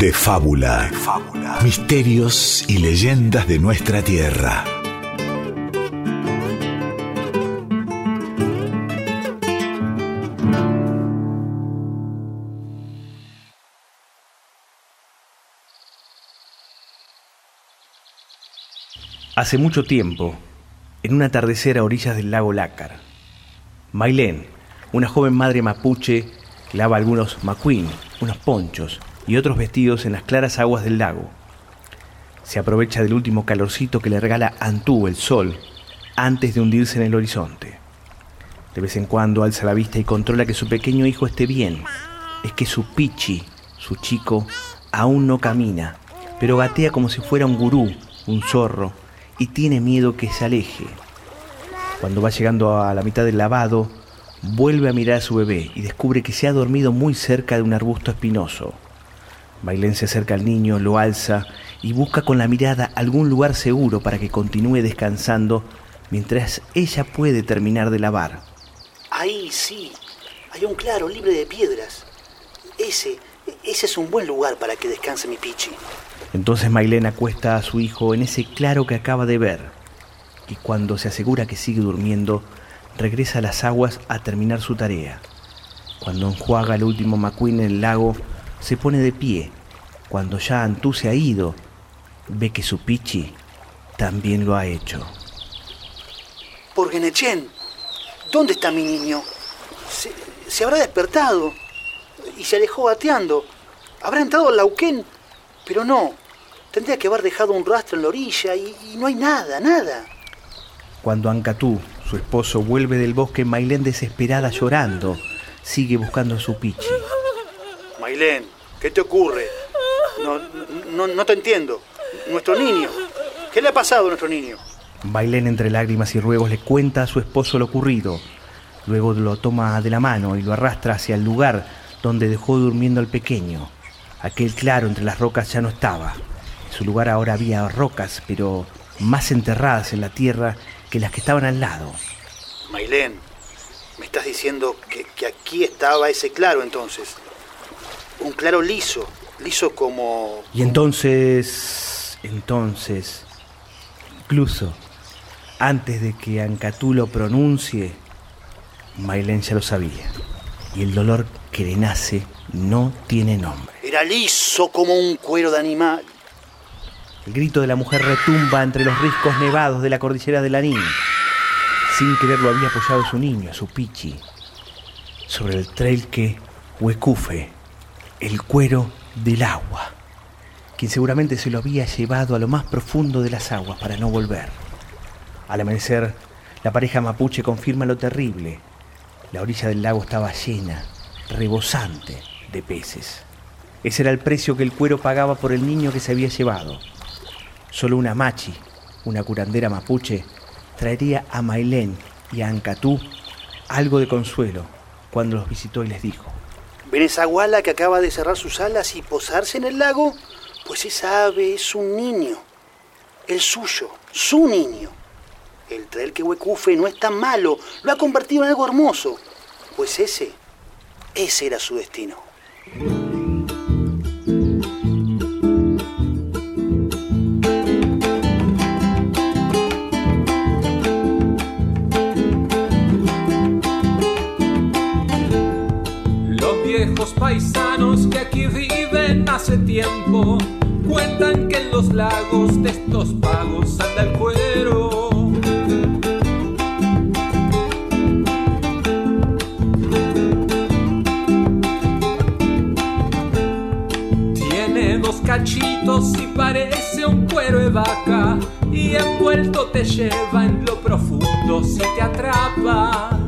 De fábula. Fábula. Misterios y leyendas de nuestra tierra. Hace mucho tiempo, en un atardecer a orillas del lago Lácar, Mailén, una joven madre mapuche, lava algunos macuín, unos ponchos y otros vestidos en las claras aguas del lago. Se aprovecha del último calorcito que le regala Antú, el sol, antes de hundirse en el horizonte. De vez en cuando alza la vista y controla que su pequeño hijo esté bien. Es que su pichi, su chico, aún no camina, pero gatea como si fuera un gurú, un zorro, y tiene miedo que se aleje. Cuando va llegando a la mitad del lavado, vuelve a mirar a su bebé y descubre que se ha dormido muy cerca de un arbusto espinoso. Bailén se acerca al niño, lo alza y busca con la mirada algún lugar seguro para que continúe descansando mientras ella puede terminar de lavar. Ahí sí, hay un claro libre de piedras. Ese, ese es un buen lugar para que descanse mi pichi. Entonces Mailén acuesta a su hijo en ese claro que acaba de ver y cuando se asegura que sigue durmiendo, regresa a las aguas a terminar su tarea. Cuando enjuaga el último macuín en el lago, se pone de pie. Cuando ya Antú se ha ido, ve que su pichi también lo ha hecho. Por Genechen, ¿dónde está mi niño? Se, se habrá despertado y se alejó bateando. Habrá entrado al lauquén, pero no. Tendría que haber dejado un rastro en la orilla y, y no hay nada, nada. Cuando Ancatú, su esposo, vuelve del bosque, Mailén desesperada llorando, sigue buscando a su pichi. Mailén, ¿qué te ocurre? No, no, no te entiendo. Nuestro niño. ¿Qué le ha pasado a nuestro niño? Bailén entre lágrimas y ruegos le cuenta a su esposo lo ocurrido. Luego lo toma de la mano y lo arrastra hacia el lugar donde dejó durmiendo al pequeño. Aquel claro entre las rocas ya no estaba. En su lugar ahora había rocas, pero más enterradas en la tierra que las que estaban al lado. Mailén, me estás diciendo que, que aquí estaba ese claro entonces. Un claro liso, liso como... Y entonces, entonces, incluso antes de que Ancatú lo pronuncie, Mailén ya lo sabía. Y el dolor que le nace no tiene nombre. Era liso como un cuero de animal. El grito de la mujer retumba entre los riscos nevados de la cordillera de Lanín. Sin quererlo había apoyado su niño, su pichi, sobre el trail que huecufe, el cuero del agua, quien seguramente se lo había llevado a lo más profundo de las aguas para no volver. Al amanecer, la pareja mapuche confirma lo terrible. La orilla del lago estaba llena, rebosante de peces. Ese era el precio que el cuero pagaba por el niño que se había llevado. Solo una machi, una curandera mapuche, traería a Mailén y a Ancatú algo de consuelo cuando los visitó y les dijo: ¿Ven esa guala que acaba de cerrar sus alas y posarse en el lago? Pues esa ave es un niño. El suyo, su niño. El trail que huecufe no es tan malo, lo ha convertido en algo hermoso. Pues ese, ese era su destino. Viejos paisanos que aquí viven hace tiempo cuentan que en los lagos de estos pagos anda el cuero. Tiene dos cachitos y parece un cuero de vaca y envuelto te lleva en lo profundo si te atrapa.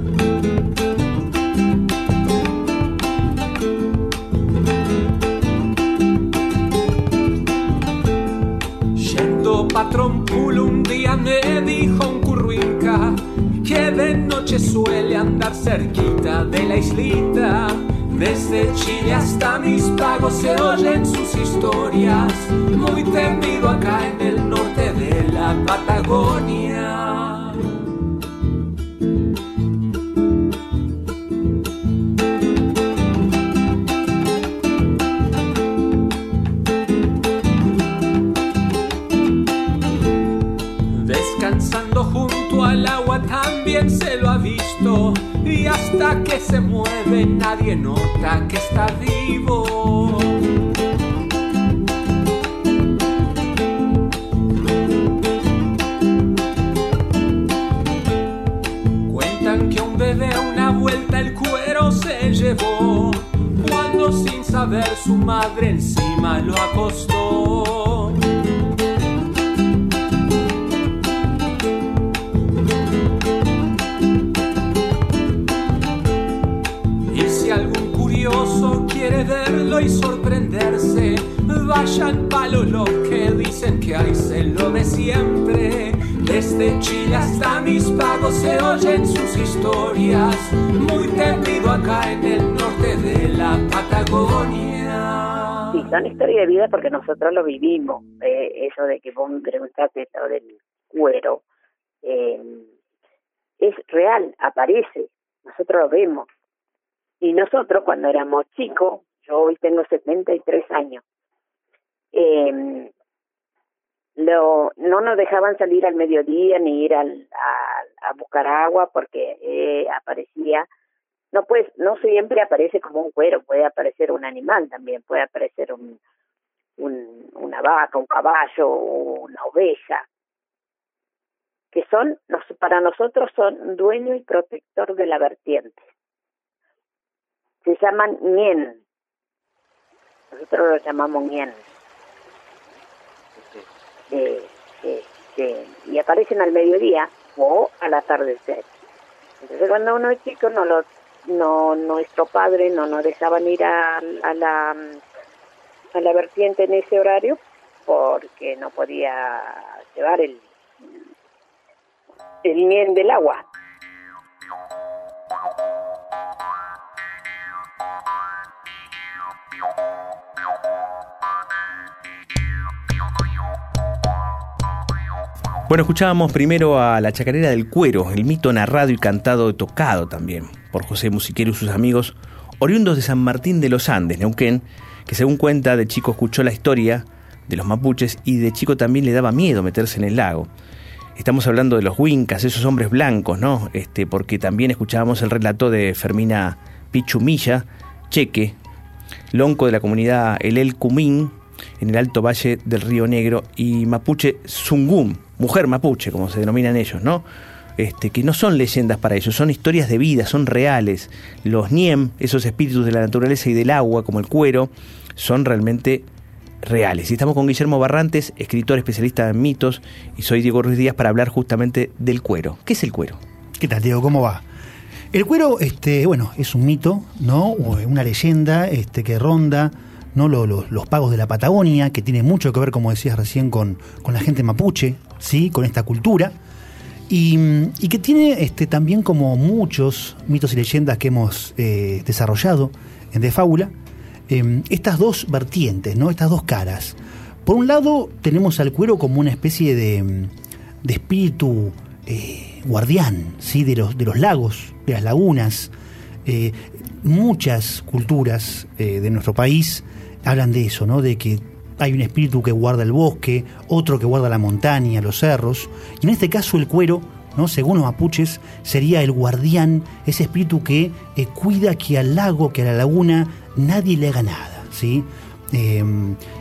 Noche suele andar cerquita de la islita. Desde Chile hasta mis pagos se oyen sus historias, muy temido acá en el norte de la Patagonia. Que se mueve nadie nota que está vivo. Cuentan que un bebé a una vuelta el cuero se llevó cuando sin saber su madre encima lo acostó. Y sorprenderse, vayan palo los que dicen que hay se lo ve siempre. Desde Chile hasta mis pagos se oyen sus historias, muy temido acá en el norte de la Patagonia. Sí, son historias de vida porque nosotros lo vivimos. Eh, eso de que vos me preguntaste sobre el cuero. eh, es real, aparece. Nosotros lo vemos. Y nosotros cuando éramos chicos, yo hoy tengo 73 años, eh, lo, no nos dejaban salir al mediodía ni ir al, a, buscar agua porque eh, aparecía no pues no siempre aparece como un cuero puede aparecer un animal también puede aparecer un, un una vaca un caballo una oveja que son para nosotros son dueño y protector de la vertiente. Se llaman ñen nosotros los llamamos ñen eh, eh, eh, y aparecen al mediodía o al atardecer. Entonces cuando uno es chico no lo no nuestro padre no nos dejaban ir a, a la a la vertiente en ese horario porque no podía llevar el el miel del agua. Bueno, escuchábamos primero a La Chacarera del Cuero, el mito narrado y cantado tocado también por José Musiquero y sus amigos, oriundos de San Martín de los Andes, Neuquén, que según cuenta de chico escuchó la historia de los mapuches y de chico también le daba miedo meterse en el lago. Estamos hablando de los huincas, esos hombres blancos, ¿no? Este, porque también escuchábamos el relato de Fermina Pichumilla, cheque, lonco de la comunidad El El Cumín, en el alto valle del Río Negro, y mapuche Zungum, mujer mapuche, como se denominan ellos, ¿no? Este, que no son leyendas para ellos, son historias de vida, son reales. Los Niem, esos espíritus de la naturaleza y del agua, como el cuero, son realmente reales. Y estamos con Guillermo Barrantes, escritor especialista en mitos, y soy Diego Ruiz Díaz para hablar justamente del cuero. ¿Qué es el cuero? ¿Qué tal, Diego? ¿Cómo va? El cuero, este, bueno, es un mito, ¿no? Una leyenda este, que ronda ¿no? Lo- lo- los pagos de la Patagonia, que tiene mucho que ver, como decías recién, con, con la gente mapuche, ¿sí? Con esta cultura. Y, y que tiene este, también como muchos mitos y leyendas que hemos eh, desarrollado en De Fábula, eh, estas dos vertientes, ¿no? estas dos caras. Por un lado tenemos al cuero como una especie de, de espíritu eh, guardián ¿sí? de, los, de los lagos, de las lagunas. Eh, muchas culturas de nuestro país hablan de eso, ¿no? de que hay un espíritu que guarda el bosque, otro que guarda la montaña, los cerros, y en este caso el cuero, ¿no? según los mapuches, sería el guardián, ese espíritu que eh, cuida que al lago, que a la laguna, nadie le haga nada, ¿sí? Eh,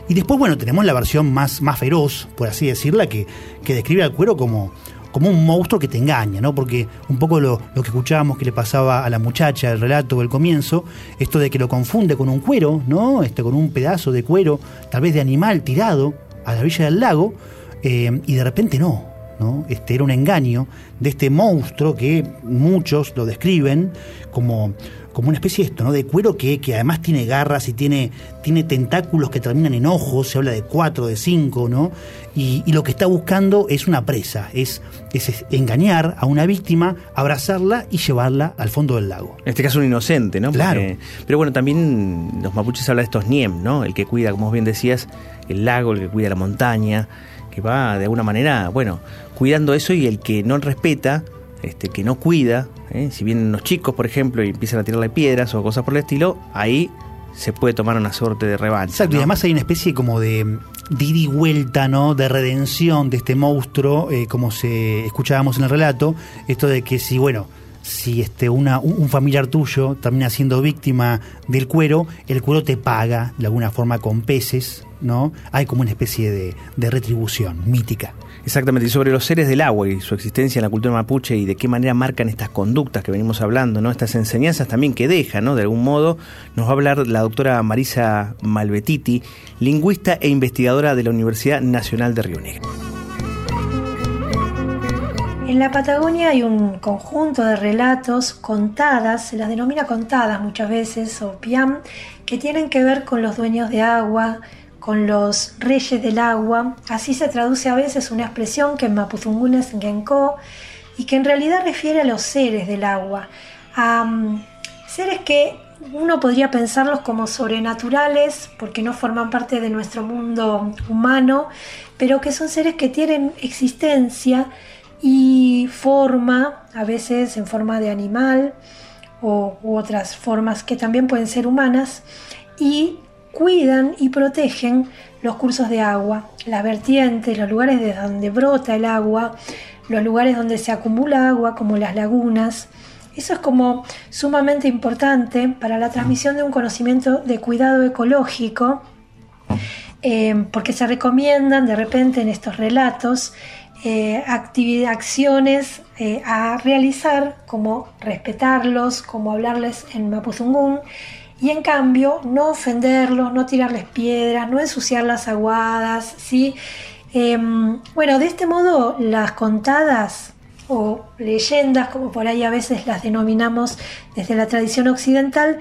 y después, bueno, tenemos la versión más, más feroz, por así decirla, que, que describe al cuero como, como un monstruo que te engaña, ¿no? Porque un poco lo, lo que escuchábamos que le pasaba a la muchacha, el relato del comienzo, esto de que lo confunde con un cuero, ¿no? Este, con un pedazo de cuero, tal vez de animal tirado a la orilla del lago, eh, y de repente no, ¿no? Este era un engaño de este monstruo que muchos lo describen como, como una especie de esto, ¿no? De cuero que, que además tiene garras y tiene, tiene tentáculos que terminan en ojos, se habla de cuatro, de cinco, ¿no? Y, y lo que está buscando es una presa, es, es engañar a una víctima, abrazarla y llevarla al fondo del lago. En este caso un inocente, ¿no? Claro. pero bueno, también los mapuches hablan de estos Niem, ¿no? El que cuida, como bien decías, el lago, el que cuida la montaña, que va de alguna manera, bueno, cuidando eso y el que no respeta, este, que no cuida, ¿eh? si vienen los chicos, por ejemplo, y empiezan a tirarle piedras o cosas por el estilo, ahí se puede tomar una suerte de revancha. Exacto, y además hay una especie como de, de ida y vuelta, ¿no? De redención de este monstruo, eh, como se escuchábamos en el relato, esto de que si, bueno, si este, una, un familiar tuyo termina siendo víctima del cuero, el cuero te paga de alguna forma con peces, ¿no? Hay como una especie de, de retribución mítica. Exactamente, y sobre los seres del agua y su existencia en la cultura mapuche y de qué manera marcan estas conductas que venimos hablando, ¿no? Estas enseñanzas también que dejan, ¿no? De algún modo, nos va a hablar la doctora Marisa Malvetiti, lingüista e investigadora de la Universidad Nacional de Río Negro. En la Patagonia hay un conjunto de relatos contadas, se las denomina contadas muchas veces, o piam, que tienen que ver con los dueños de agua, con los reyes del agua. Así se traduce a veces una expresión que en Mapuzungún es Genko y que en realidad refiere a los seres del agua, a mm, seres que uno podría pensarlos como sobrenaturales porque no forman parte de nuestro mundo humano, pero que son seres que tienen existencia y forma, a veces en forma de animal o, u otras formas que también pueden ser humanas, y cuidan y protegen los cursos de agua, las vertientes, los lugares de donde brota el agua, los lugares donde se acumula agua, como las lagunas. Eso es como sumamente importante para la transmisión de un conocimiento de cuidado ecológico, eh, porque se recomiendan de repente en estos relatos eh, acciones eh, a realizar, como respetarlos, como hablarles en Mapuzungún, y en cambio no ofenderlos, no tirarles piedras, no ensuciar las aguadas, ¿sí? Em, bueno, de este modo las contadas o leyendas, como por ahí a veces las denominamos desde la tradición occidental,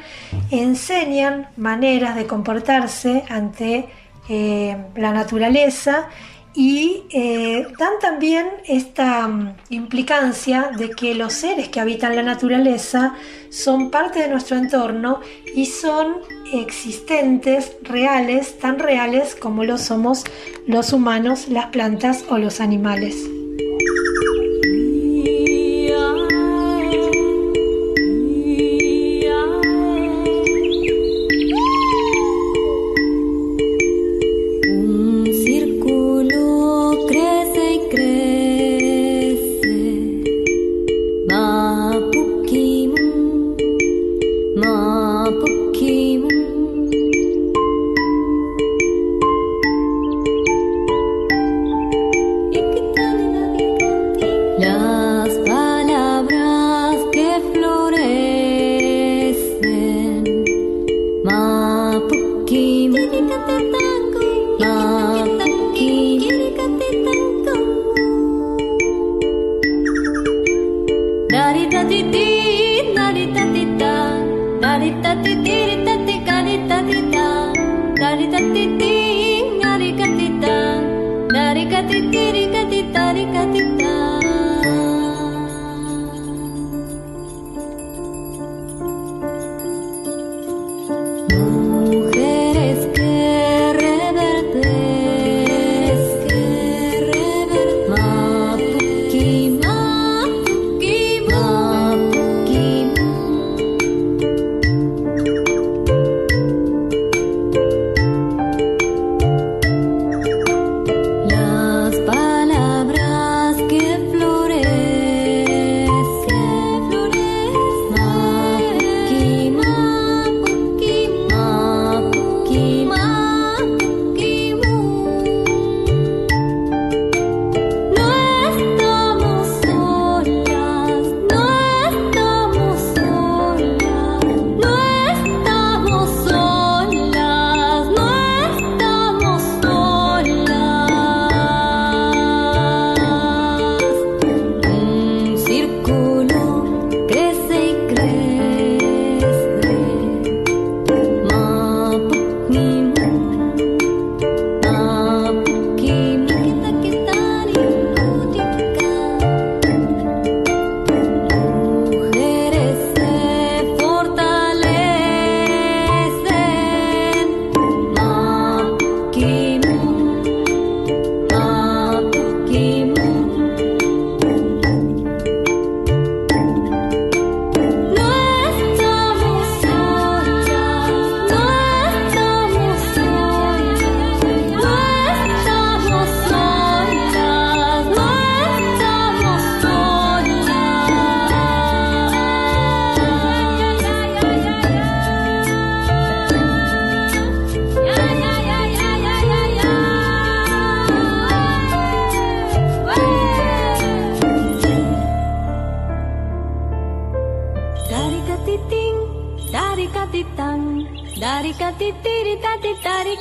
enseñan maneras de comportarse ante eh, la naturaleza y eh, dan también esta mm, implicancia de que los seres que habitan la naturaleza son parte de nuestro entorno y son existentes, reales, tan reales como lo somos los humanos, las plantas o los animales.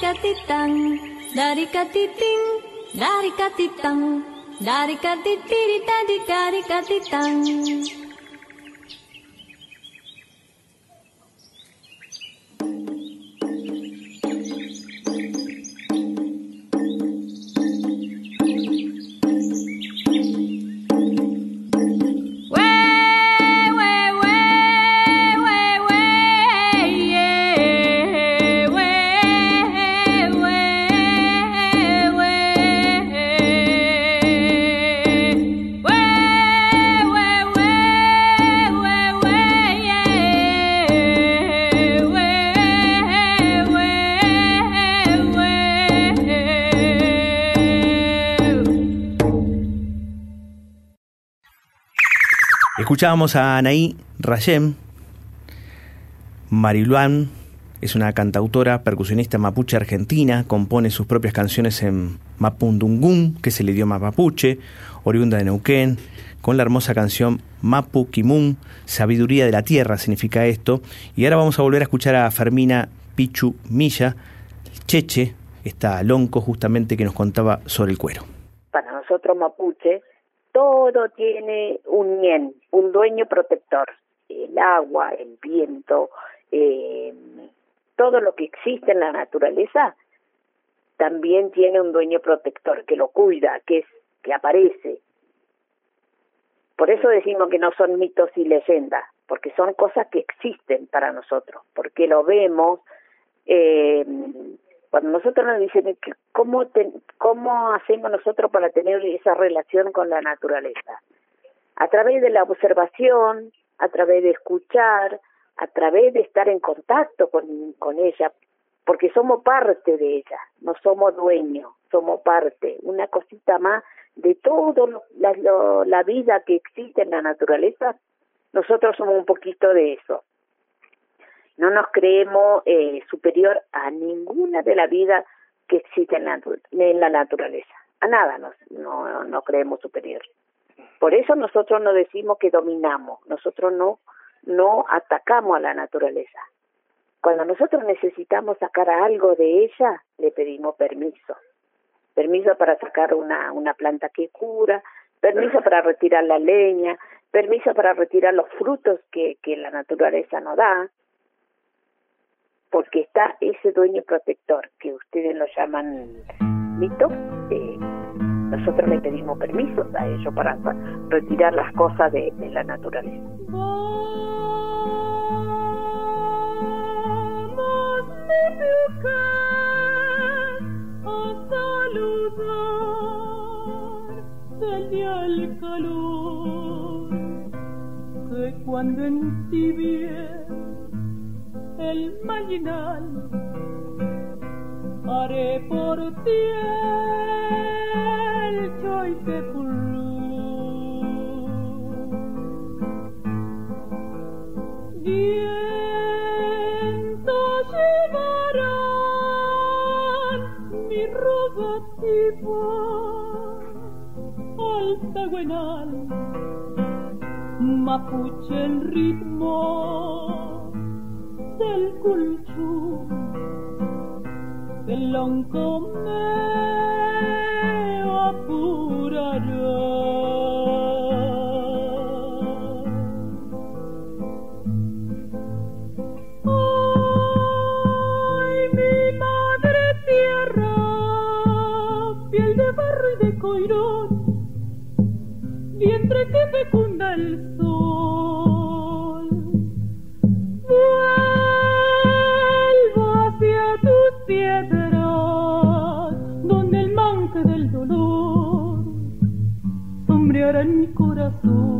katitang, dari katiting, dari katitang, dari katitiri tadi dari katitang. Escuchábamos a Anaí Rayem. Mariluán es una cantautora, percusionista mapuche argentina, compone sus propias canciones en mapundungún, que es el idioma mapuche, oriunda de Neuquén, con la hermosa canción Mapu Kimun, sabiduría de la tierra significa esto. Y ahora vamos a volver a escuchar a Fermina Pichu Milla, Cheche, esta lonco justamente que nos contaba sobre el cuero. Para nosotros mapuche, todo tiene un ñen, un dueño protector. El agua, el viento, eh, todo lo que existe en la naturaleza también tiene un dueño protector que lo cuida, que es que aparece. Por eso decimos que no son mitos y leyendas, porque son cosas que existen para nosotros, porque lo vemos, eh, cuando nosotros nos dicen cómo, cómo hacemos nosotros para tener esa relación con la naturaleza, a través de la observación, a través de escuchar, a través de estar en contacto con, con ella, porque somos parte de ella, no somos dueños, somos parte, una cosita más de toda la, la vida que existe en la naturaleza, nosotros somos un poquito de eso no nos creemos eh, superior a ninguna de la vida que existe en la, en la naturaleza. A nada nos, no, no creemos superior. Por eso nosotros no decimos que dominamos, nosotros no, no atacamos a la naturaleza. Cuando nosotros necesitamos sacar algo de ella, le pedimos permiso. Permiso para sacar una, una planta que cura, permiso para retirar la leña, permiso para retirar los frutos que, que la naturaleza nos da, porque está ese dueño protector que ustedes lo llaman mito. Eh, nosotros le pedimos permiso a ellos para retirar las cosas de, la naturaleza. el calor que cuando en ti el mañana haré por ti el choy Vientos llevarán mi rogativo al taguenal, mapuche el ritmo del culchu el lonco me apurará. Ay mi madre tierra piel de barro y de coirón vientre que fecunda el en soul.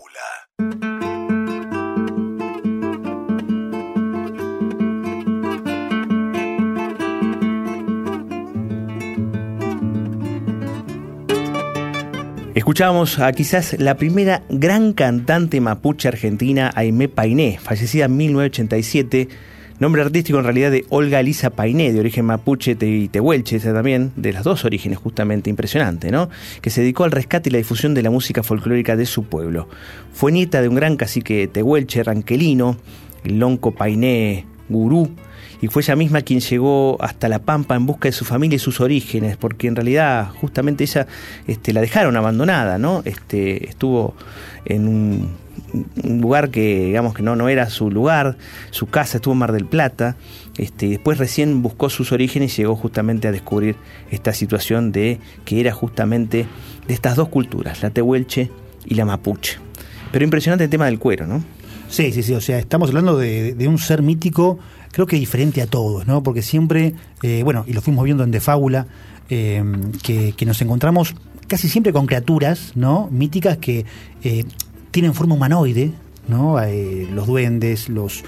Escuchábamos a quizás la primera gran cantante mapuche argentina, Aimé Painé, fallecida en 1987, nombre artístico en realidad de Olga Elisa Painé, de origen mapuche y tehuelche esa también, de los dos orígenes justamente, impresionante, ¿no? Que se dedicó al rescate y la difusión de la música folclórica de su pueblo. Fue nieta de un gran cacique tehuelche ranquelino, el lonco Painé Gurú, y fue ella misma quien llegó hasta La Pampa en busca de su familia y sus orígenes, porque en realidad justamente ella este, la dejaron abandonada, ¿no? Este, estuvo en un, lugar que digamos que no, no era su lugar, su casa estuvo en Mar del Plata, este, y después recién buscó sus orígenes y llegó justamente a descubrir esta situación de que era justamente de estas dos culturas, la tehuelche y la mapuche. Pero impresionante el tema del cuero, ¿no? Sí, sí, sí, o sea, estamos hablando de, de un ser mítico, creo que diferente a todos, ¿no? Porque siempre, eh, bueno, y lo fuimos viendo en De Fábula, eh, que, que nos encontramos casi siempre con criaturas, ¿no? Míticas que eh, tienen forma humanoide, ¿no? Eh, los duendes, los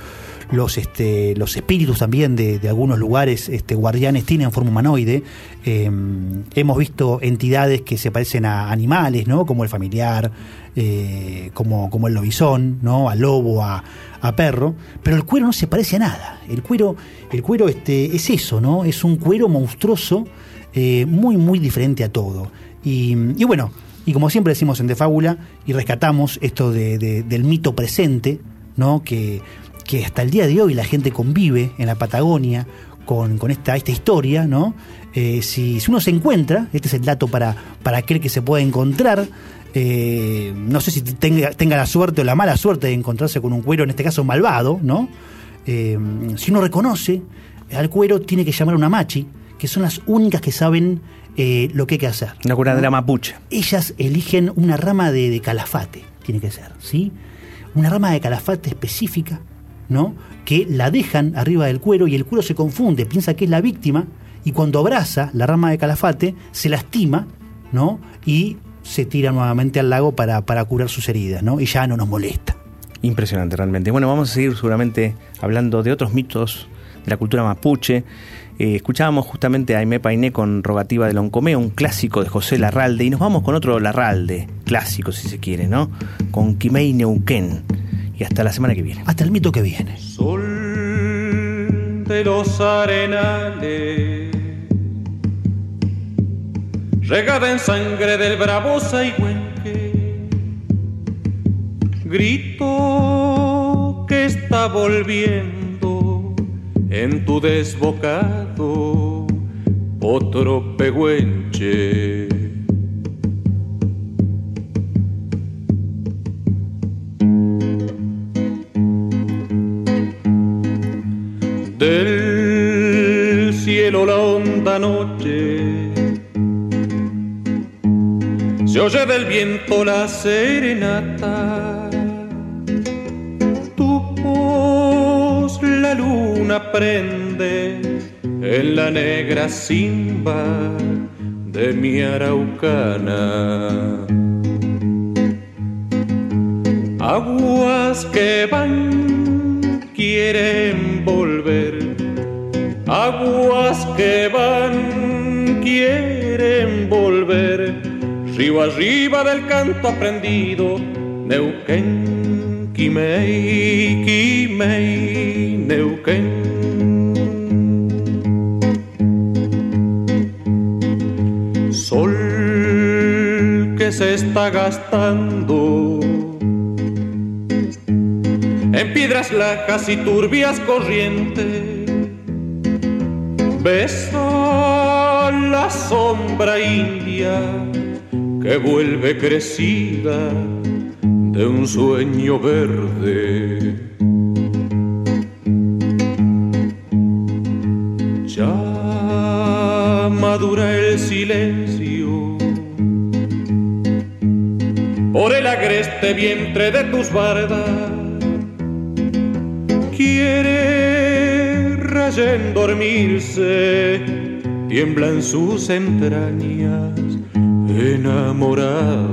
los este los espíritus también de, de algunos lugares este guardianes tienen forma humanoide. Eh, hemos visto entidades que se parecen a animales no como el familiar eh, como como el lobizón no a lobo a, a perro. Pero el cuero no se parece a nada. El cuero el cuero este es eso no es un cuero monstruoso eh, muy muy diferente a todo. Y, y bueno y como siempre decimos en De Fábula y rescatamos esto de, de- del mito presente no que que hasta el día de hoy la gente convive en la Patagonia con, con esta, esta historia, ¿no? Eh, si, si uno se encuentra, este es el dato para, para aquel que se puede encontrar, eh, no sé si tenga, tenga la suerte o la mala suerte de encontrarse con un cuero, en este caso malvado, ¿no? Eh, si uno reconoce al cuero, tiene que llamar a una machi, que son las únicas que saben lo que hay que hacer. Una curadera mapuche. Ellas eligen una rama de, de calafate, tiene que ser, ¿sí? Una rama de calafate específica, ¿no? Que la dejan arriba del cuero y el cuero se confunde, piensa que es la víctima y cuando abraza la rama de calafate se lastima, ¿no? Y se tira nuevamente al lago para, curar sus heridas, ¿no? Y ya no nos molesta. Impresionante realmente. Bueno, vamos a seguir seguramente hablando de otros mitos de la cultura mapuche. Eh, escuchábamos justamente a Aimé Painé con Rogativa de Loncomé, un clásico de José Larralde, y nos vamos con otro Larralde, clásico si se quiere, ¿no? Con Quimei Neuquén. Y hasta la semana que viene. Hasta el mito que viene. Sol de los arenales, regada en sangre del bravo Saigüenque, grito que está volviendo en tu desbocado otro pehuenche. La noche. Se oye del viento la serenata. Tu voz la luna prende en la negra simba de mi araucana. Aguas que van quieren volver, aguas que van quieren volver, río arriba del canto aprendido, Neuquén, Quimei, Quimei, Neuquén. Sol que se está gastando en piedras lajas y turbias corrientes. Besa la sombra india que vuelve crecida de un sueño verde. Ya madura el silencio por el agreste vientre de tus bardas. Quiere rayen dormirse, tiemblan sus entrañas enamorada.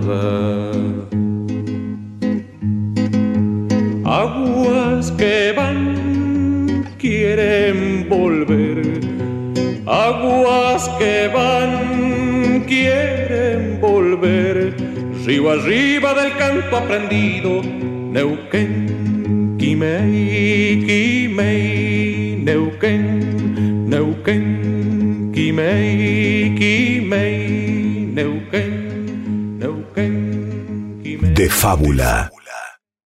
Aguas que van, quieren volver. Aguas que van, quieren volver. Río arriba del canto aprendido, Neuquén, Quimei, Quimei, Neuquén, Neuquén, fábula.